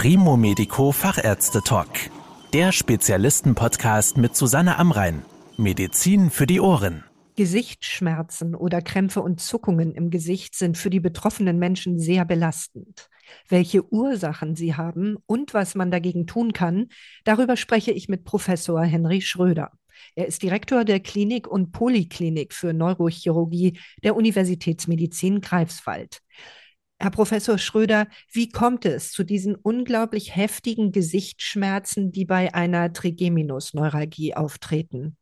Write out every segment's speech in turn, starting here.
Primo Medico Fachärzte Talk. Der Spezialisten-Podcast mit Susanne Amrein. Medizin für die Ohren. Gesichtsschmerzen oder Krämpfe und Zuckungen im Gesicht sind für die betroffenen Menschen sehr belastend. Welche Ursachen sie haben und was man dagegen tun kann, darüber spreche ich mit Professor Henry Schröder. Er ist Direktor der Klinik und Poliklinik für Neurochirurgie der Universitätsmedizin Greifswald. Herr Professor Schröder, wie kommt es zu diesen unglaublich heftigen Gesichtsschmerzen, die bei einer Trigeminusneuralgie auftreten?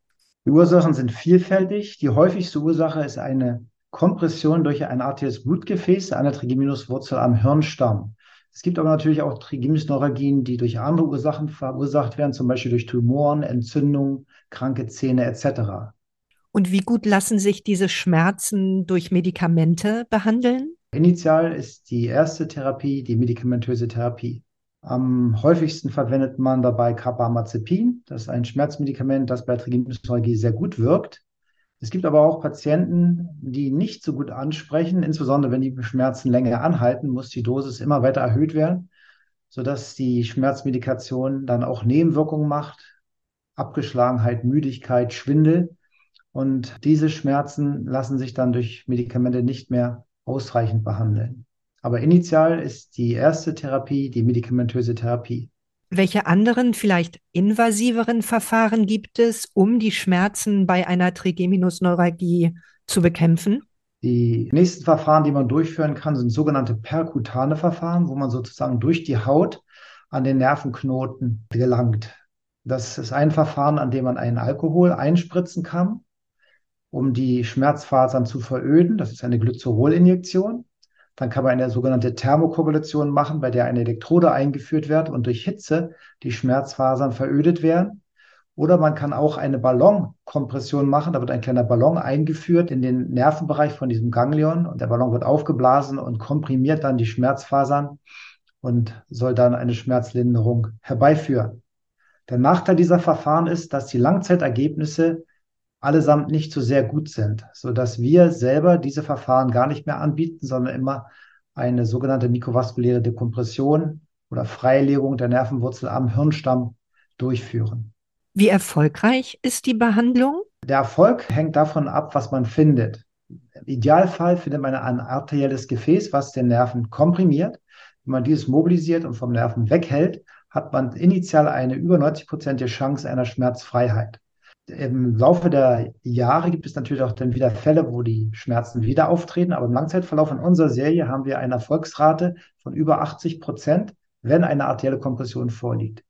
Die Ursachen sind vielfältig. Die häufigste Ursache ist eine Kompression durch ein arterielles Blutgefäß an der Trigeminuswurzel am Hirnstamm. Es gibt aber natürlich auch Trigeminusneuralgien, die durch andere Ursachen verursacht werden, zum Beispiel durch Tumoren, Entzündungen, kranke Zähne etc. Und wie gut lassen sich diese Schmerzen durch Medikamente behandeln? Initial ist die erste Therapie die medikamentöse Therapie. Am häufigsten verwendet man dabei Carbamazepin. Das ist ein Schmerzmedikament, das bei Trigeminusneuralgie sehr gut wirkt. Es gibt aber auch Patienten, die nicht so gut ansprechen. Insbesondere wenn die Schmerzen länger anhalten, muss die Dosis immer weiter erhöht werden, sodass die Schmerzmedikation dann auch Nebenwirkungen macht. Abgeschlagenheit, Müdigkeit, Schwindel. Und diese Schmerzen lassen sich dann durch Medikamente nicht mehr ausreichend behandeln. Aber initial ist die erste Therapie die medikamentöse Therapie. Welche anderen, vielleicht invasiveren Verfahren gibt es, um die Schmerzen bei einer Trigeminusneuralgie zu bekämpfen? Die nächsten Verfahren, die man durchführen kann, sind sogenannte perkutane Verfahren, wo man sozusagen durch die Haut an den Nervenknoten gelangt. Das ist ein Verfahren, an dem man einen Alkohol einspritzen kann um die Schmerzfasern zu veröden. Das ist eine Glycerolinjektion. Dann kann man eine sogenannte Thermokoagulation machen, bei der eine Elektrode eingeführt wird und durch Hitze die Schmerzfasern verödet werden. Oder man kann auch eine Ballonkompression machen. Da wird ein kleiner Ballon eingeführt in den Nervenbereich von diesem Ganglion und der Ballon wird aufgeblasen und komprimiert dann die Schmerzfasern und soll dann eine Schmerzlinderung herbeiführen. Der Nachteil dieser Verfahren ist, dass die Langzeitergebnisse allesamt nicht so sehr gut sind, so dass wir selber diese Verfahren gar nicht mehr anbieten, sondern immer eine sogenannte mikrovaskuläre Dekompression oder Freilegung der Nervenwurzel am Hirnstamm durchführen. Wie erfolgreich ist die Behandlung? Der Erfolg hängt davon ab, was man findet. Im Idealfall findet man ein arterielles Gefäß, was den Nerven komprimiert. Wenn man dieses mobilisiert und vom Nerven weghält, hat man initial eine über 90-prozentige Chance einer Schmerzfreiheit im Laufe der Jahre gibt es natürlich auch dann wieder Fälle, wo die Schmerzen wieder auftreten. Aber im Langzeitverlauf in unserer Serie haben wir eine Erfolgsrate von über 80 Prozent, wenn eine arterielle Kompression vorliegt.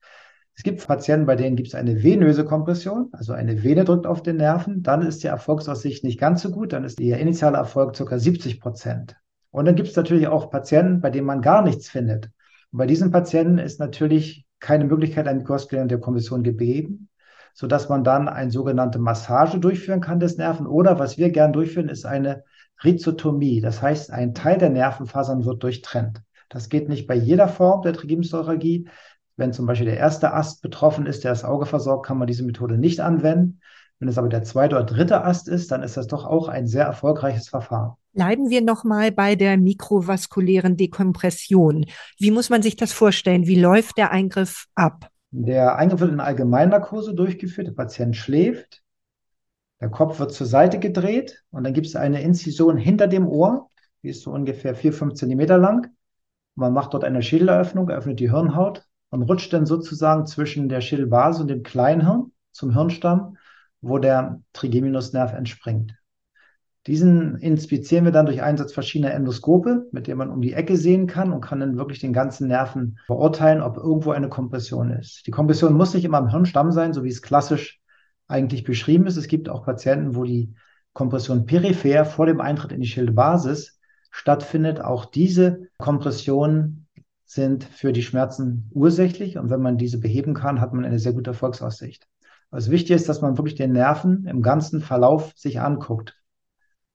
Es gibt Patienten, bei denen gibt es eine venöse Kompression, also eine Vene drückt auf den Nerven. Dann ist die Erfolgsaussicht nicht ganz so gut. Dann ist der initiale Erfolg ca. 70 Prozent. Und dann gibt es natürlich auch Patienten, bei denen man gar nichts findet. Und bei diesen Patienten ist natürlich keine Möglichkeit eine der Kompression gegeben so dass man dann eine sogenannte Massage durchführen kann des Nerven. Oder was wir gern durchführen, ist eine Rhizotomie. Das heißt, ein Teil der Nervenfasern wird durchtrennt. Das geht nicht bei jeder Form der Trigeminusneuralgie. Wenn zum Beispiel der erste Ast betroffen ist, der das Auge versorgt, kann man diese Methode nicht anwenden. Wenn es aber der zweite oder dritte Ast ist, dann ist das doch auch ein sehr erfolgreiches Verfahren. Bleiben wir nochmal bei der mikrovaskulären Dekompression. Wie muss man sich das vorstellen? Wie läuft der Eingriff ab? Der Eingriff wird in Allgemeinnarkose durchgeführt. Der Patient schläft. Der Kopf wird zur Seite gedreht und dann gibt es eine Inzision hinter dem Ohr. Die ist so ungefähr 4, 5 Zentimeter lang. Man macht dort eine Schädeleröffnung, öffnet die Hirnhaut und rutscht dann sozusagen zwischen der Schädelbasis und dem Kleinhirn zum Hirnstamm, wo der Trigeminusnerv entspringt. Diesen inspizieren wir dann durch Einsatz verschiedener Endoskope, mit denen man um die Ecke sehen kann und kann dann wirklich den ganzen Nerven beurteilen, ob irgendwo eine Kompression ist. Die Kompression muss nicht immer am Hirnstamm sein, so wie es klassisch eigentlich beschrieben ist. Es gibt auch Patienten, wo die Kompression peripher vor dem Eintritt in die Schildebasis stattfindet. Auch diese Kompressionen sind für die Schmerzen ursächlich und wenn man diese beheben kann, hat man eine sehr gute Erfolgsaussicht. Was wichtig ist, dass man wirklich den Nerven im ganzen Verlauf sich anguckt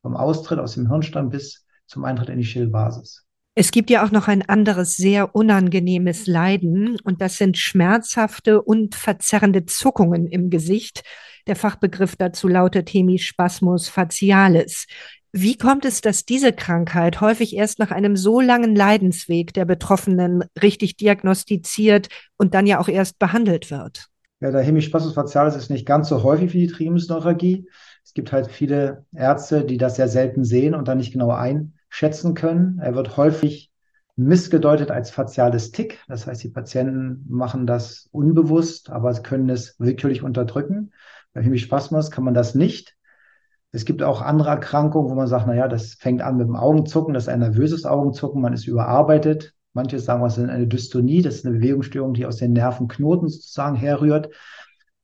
vom Austritt aus dem Hirnstamm bis zum Eintritt in die Schildbasis. Es gibt ja auch noch ein anderes sehr unangenehmes Leiden und das sind schmerzhafte und verzerrende Zuckungen im Gesicht. Der Fachbegriff dazu lautet Hemispasmus facialis. Wie kommt es, dass diese Krankheit häufig erst nach einem so langen Leidensweg der Betroffenen richtig diagnostiziert und dann ja auch erst behandelt wird? Ja, der Hemispasmus facialis ist nicht ganz so häufig wie die Trigeminusneuralgie. Es gibt halt viele Ärzte, die das sehr selten sehen und dann nicht genau einschätzen können. Er wird häufig missgedeutet als faciales Tick. Das heißt, die Patienten machen das unbewusst, aber können es willkürlich unterdrücken. Bei Hemispasmus kann man das nicht. Es gibt auch andere Erkrankungen, wo man sagt, na ja, das fängt an mit dem Augenzucken, das ist ein nervöses Augenzucken, man ist überarbeitet. Manche sagen, was ist eine Dystonie, das ist eine Bewegungsstörung, die aus den Nervenknoten sozusagen herrührt.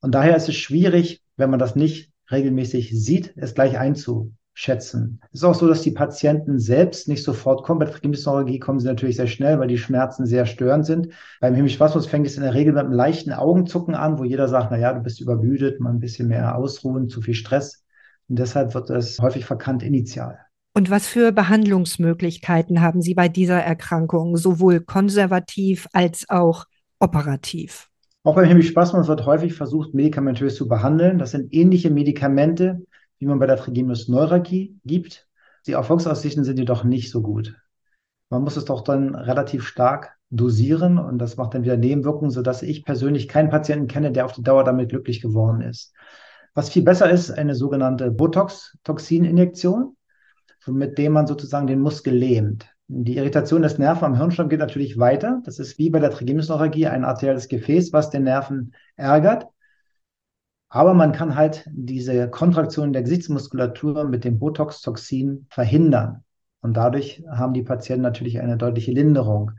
Und daher ist es schwierig, wenn man das nicht regelmäßig sieht, es gleich einzuschätzen. Es ist auch so, dass die Patienten selbst nicht sofort kommen. Bei der Trigeminusneuralgie kommen sie natürlich sehr schnell, weil die Schmerzen sehr störend sind. Beim Hemispasmus fängt es in der Regel mit einem leichten Augenzucken an, wo jeder sagt, na du bist übermüdet, mal ein bisschen mehr ausruhen, zu viel Stress. Und deshalb wird es häufig verkannt initial. Und was für Behandlungsmöglichkeiten haben Sie bei dieser Erkrankung, sowohl konservativ als auch operativ? Auch beim Hemispasmus wird häufig versucht, medikamentös zu behandeln. Das sind ähnliche Medikamente, wie man bei der Trigeminus neuralgie gibt. Die Erfolgsaussichten sind jedoch nicht so gut. Man muss es doch dann relativ stark dosieren und das macht dann wieder Nebenwirkungen, sodass ich persönlich keinen Patienten kenne, der auf die Dauer damit glücklich geworden ist. Was viel besser ist, eine sogenannte Botox-Toxininjektion, mit dem man sozusagen den Muskel lähmt. Die Irritation des Nerven am Hirnstamm geht natürlich weiter. Das ist wie bei der Trigeminusneuralgie ein arterielles Gefäß, was den Nerven ärgert. Aber man kann halt diese Kontraktion der Gesichtsmuskulatur mit dem Botox-Toxin verhindern. Und dadurch haben die Patienten natürlich eine deutliche Linderung.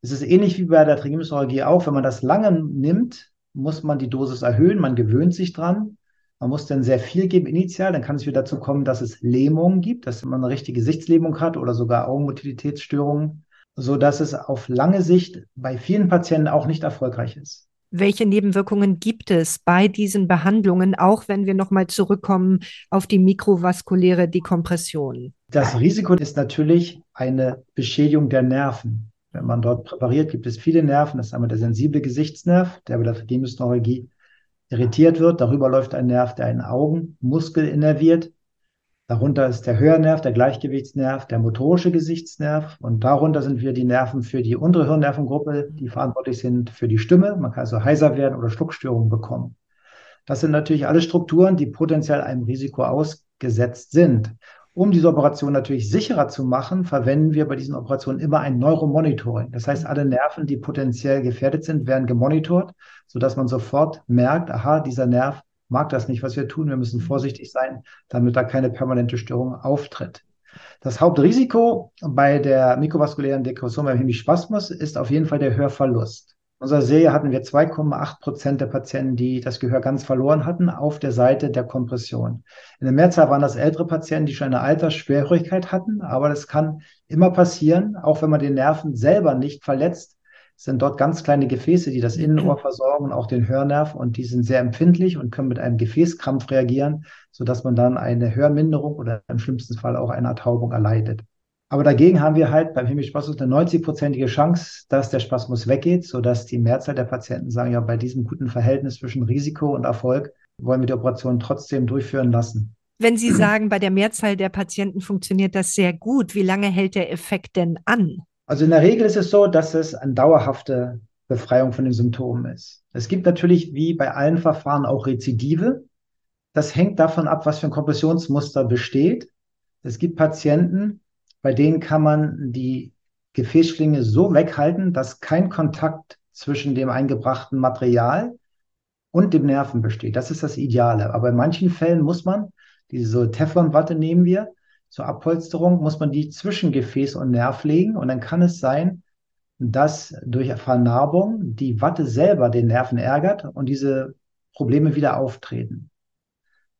Es ist ähnlich wie bei der Trigeminusneuralgie auch. Wenn man das lange nimmt, muss man die Dosis erhöhen. Man gewöhnt sich dran. Man muss dann sehr viel geben initial, dann kann es wieder dazu kommen, dass es Lähmungen gibt, dass man eine richtige Gesichtslähmung hat oder sogar Augenmotilitätsstörungen, so dass es auf lange Sicht bei vielen Patienten auch nicht erfolgreich ist. Welche Nebenwirkungen gibt es bei diesen Behandlungen, auch wenn wir nochmal zurückkommen auf die mikrovaskuläre Dekompression? Das Risiko ist natürlich eine Beschädigung der Nerven. Wenn man dort präpariert, gibt es viele Nerven. Das ist einmal der sensible Gesichtsnerv, der bei der Trigeminusneuralgie irritiert wird. Darüber läuft ein Nerv, der einen Augenmuskel innerviert. Darunter ist der Hörnerv, der Gleichgewichtsnerv, der motorische Gesichtsnerv. Und darunter sind wir die Nerven für die untere Hirnnervengruppe, die verantwortlich sind für die Stimme. Man kann also heiser werden oder Schluckstörungen bekommen. Das sind natürlich alle Strukturen, die potenziell einem Risiko ausgesetzt sind. Um diese Operation natürlich sicherer zu machen, verwenden wir bei diesen Operationen immer ein Neuromonitoring. Das heißt, alle Nerven, die potenziell gefährdet sind, werden gemonitort, sodass man sofort merkt, aha, dieser Nerv mag das nicht, was wir tun. Wir müssen vorsichtig sein, damit da keine permanente Störung auftritt. Das Hauptrisiko bei der mikrovaskulären Dekompression beim Hemispasmus ist auf jeden Fall der Hörverlust. In unserer Serie hatten wir 2,8 Prozent der Patienten, die das Gehör ganz verloren hatten, auf der Seite der Kompression. In der Mehrzahl waren das ältere Patienten, die schon eine Altersschwerhörigkeit hatten, aber das kann immer passieren, auch wenn man den Nerven selber nicht verletzt, sind dort ganz kleine Gefäße, die das Innenohr versorgen, auch den Hörnerv, und die sind sehr empfindlich und können mit einem Gefäßkrampf reagieren, sodass man dann eine Hörminderung oder im schlimmsten Fall auch eine Ertaubung erleidet. Aber dagegen haben wir halt beim Hemispasmus eine 90-prozentige Chance, dass der Spasmus weggeht, sodass die Mehrzahl der Patienten sagen, ja, bei diesem guten Verhältnis zwischen Risiko und Erfolg wollen wir die Operation trotzdem durchführen lassen. Wenn Sie sagen, bei der Mehrzahl der Patienten funktioniert das sehr gut, wie lange hält der Effekt denn an? Also in der Regel ist es so, dass es eine dauerhafte Befreiung von den Symptomen ist. Es gibt natürlich wie bei allen Verfahren auch Rezidive. Das hängt davon ab, was für ein Kompressionsmuster besteht. Es gibt Patienten, bei denen kann man die Gefäßschlinge so weghalten, dass kein Kontakt zwischen dem eingebrachten Material und dem Nerven besteht. Das ist das Ideale. Aber in manchen Fällen muss man, diese Teflonwatte nehmen wir, zur Abpolsterung, muss man die zwischen Gefäß und Nerv legen. Und dann kann es sein, dass durch Vernarbung die Watte selber den Nerven ärgert und diese Probleme wieder auftreten.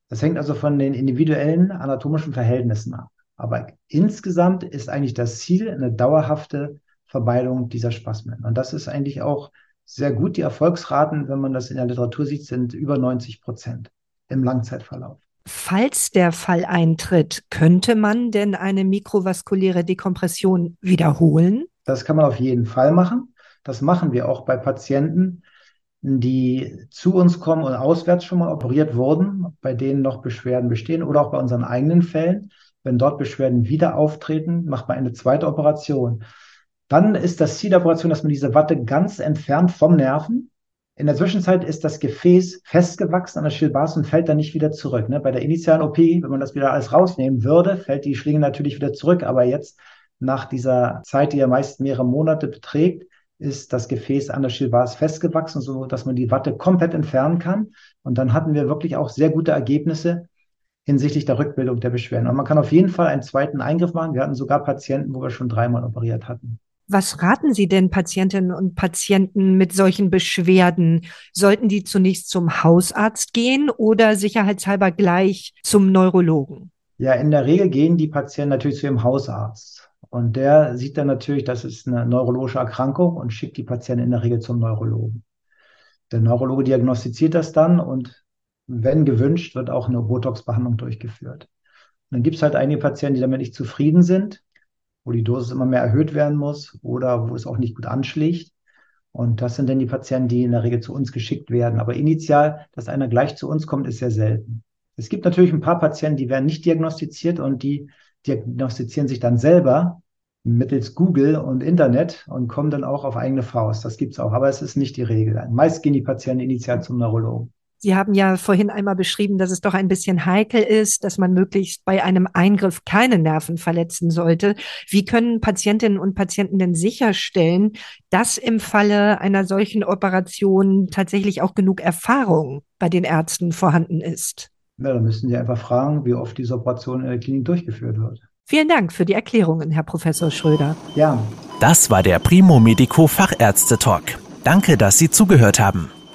Das hängt also von den individuellen anatomischen Verhältnissen ab. Aber insgesamt ist eigentlich das Ziel eine dauerhafte Vermeidung dieser Spasmen. Und das ist eigentlich auch sehr gut. Die Erfolgsraten, wenn man das in der Literatur sieht, sind über 90 Prozent im Langzeitverlauf. Falls der Fall eintritt, könnte man denn eine mikrovaskuläre Dekompression wiederholen? Das kann man auf jeden Fall machen. Das machen wir auch bei Patienten, die zu uns kommen und auswärts schon mal operiert wurden, bei denen noch Beschwerden bestehen oder auch bei unseren eigenen Fällen. Wenn dort Beschwerden wieder auftreten, macht man eine zweite Operation. Dann ist das Ziel der Operation, dass man diese Watte ganz entfernt vom Nerven. In der Zwischenzeit ist das Gefäß festgewachsen an der Schilbase und fällt dann nicht wieder zurück. Ne? Bei der initialen OP, wenn man das wieder alles rausnehmen würde, fällt die Schlinge natürlich wieder zurück. Aber jetzt, nach dieser Zeit, die ja meist mehrere Monate beträgt, ist das Gefäß an der Schilbase festgewachsen, so dass man die Watte komplett entfernen kann. Und dann hatten wir wirklich auch sehr gute Ergebnisse hinsichtlich der Rückbildung der Beschwerden. Und man kann auf jeden Fall einen zweiten Eingriff machen. Wir hatten sogar Patienten, wo wir schon dreimal operiert hatten. Was raten Sie denn Patientinnen und Patienten mit solchen Beschwerden? Sollten die zunächst zum Hausarzt gehen oder sicherheitshalber gleich zum Neurologen? Ja, in der Regel gehen die Patienten natürlich zu ihrem Hausarzt. Und der sieht dann natürlich, das ist eine neurologische Erkrankung und schickt die Patienten in der Regel zum Neurologen. Der Neurologe diagnostiziert das dann und wenn gewünscht, wird auch eine Botox-Behandlung durchgeführt. Und dann gibt es halt einige Patienten, die damit nicht zufrieden sind wo die Dosis immer mehr erhöht werden muss oder wo es auch nicht gut anschlägt. Und das sind dann die Patienten, die in der Regel zu uns geschickt werden. Aber initial, dass einer gleich zu uns kommt, ist sehr selten. Es gibt natürlich ein paar Patienten, die werden nicht diagnostiziert und die diagnostizieren sich dann selber mittels Google und Internet und kommen dann auch auf eigene Faust. Das gibt es auch, aber es ist nicht die Regel. Meist gehen die Patienten initial zum Neurologen. Sie haben ja vorhin einmal beschrieben, dass es doch ein bisschen heikel ist, dass man möglichst bei einem Eingriff keine Nerven verletzen sollte. Wie können Patientinnen und Patienten denn sicherstellen, dass im Falle einer solchen Operation tatsächlich auch genug Erfahrung bei den Ärzten vorhanden ist? Ja, da müssen Sie einfach fragen, wie oft diese Operation in der Klinik durchgeführt wird. Vielen Dank für die Erklärungen, Herr Professor Schröder. Ja. Das war der Primo Medico Fachärzte Talk. Danke, dass Sie zugehört haben.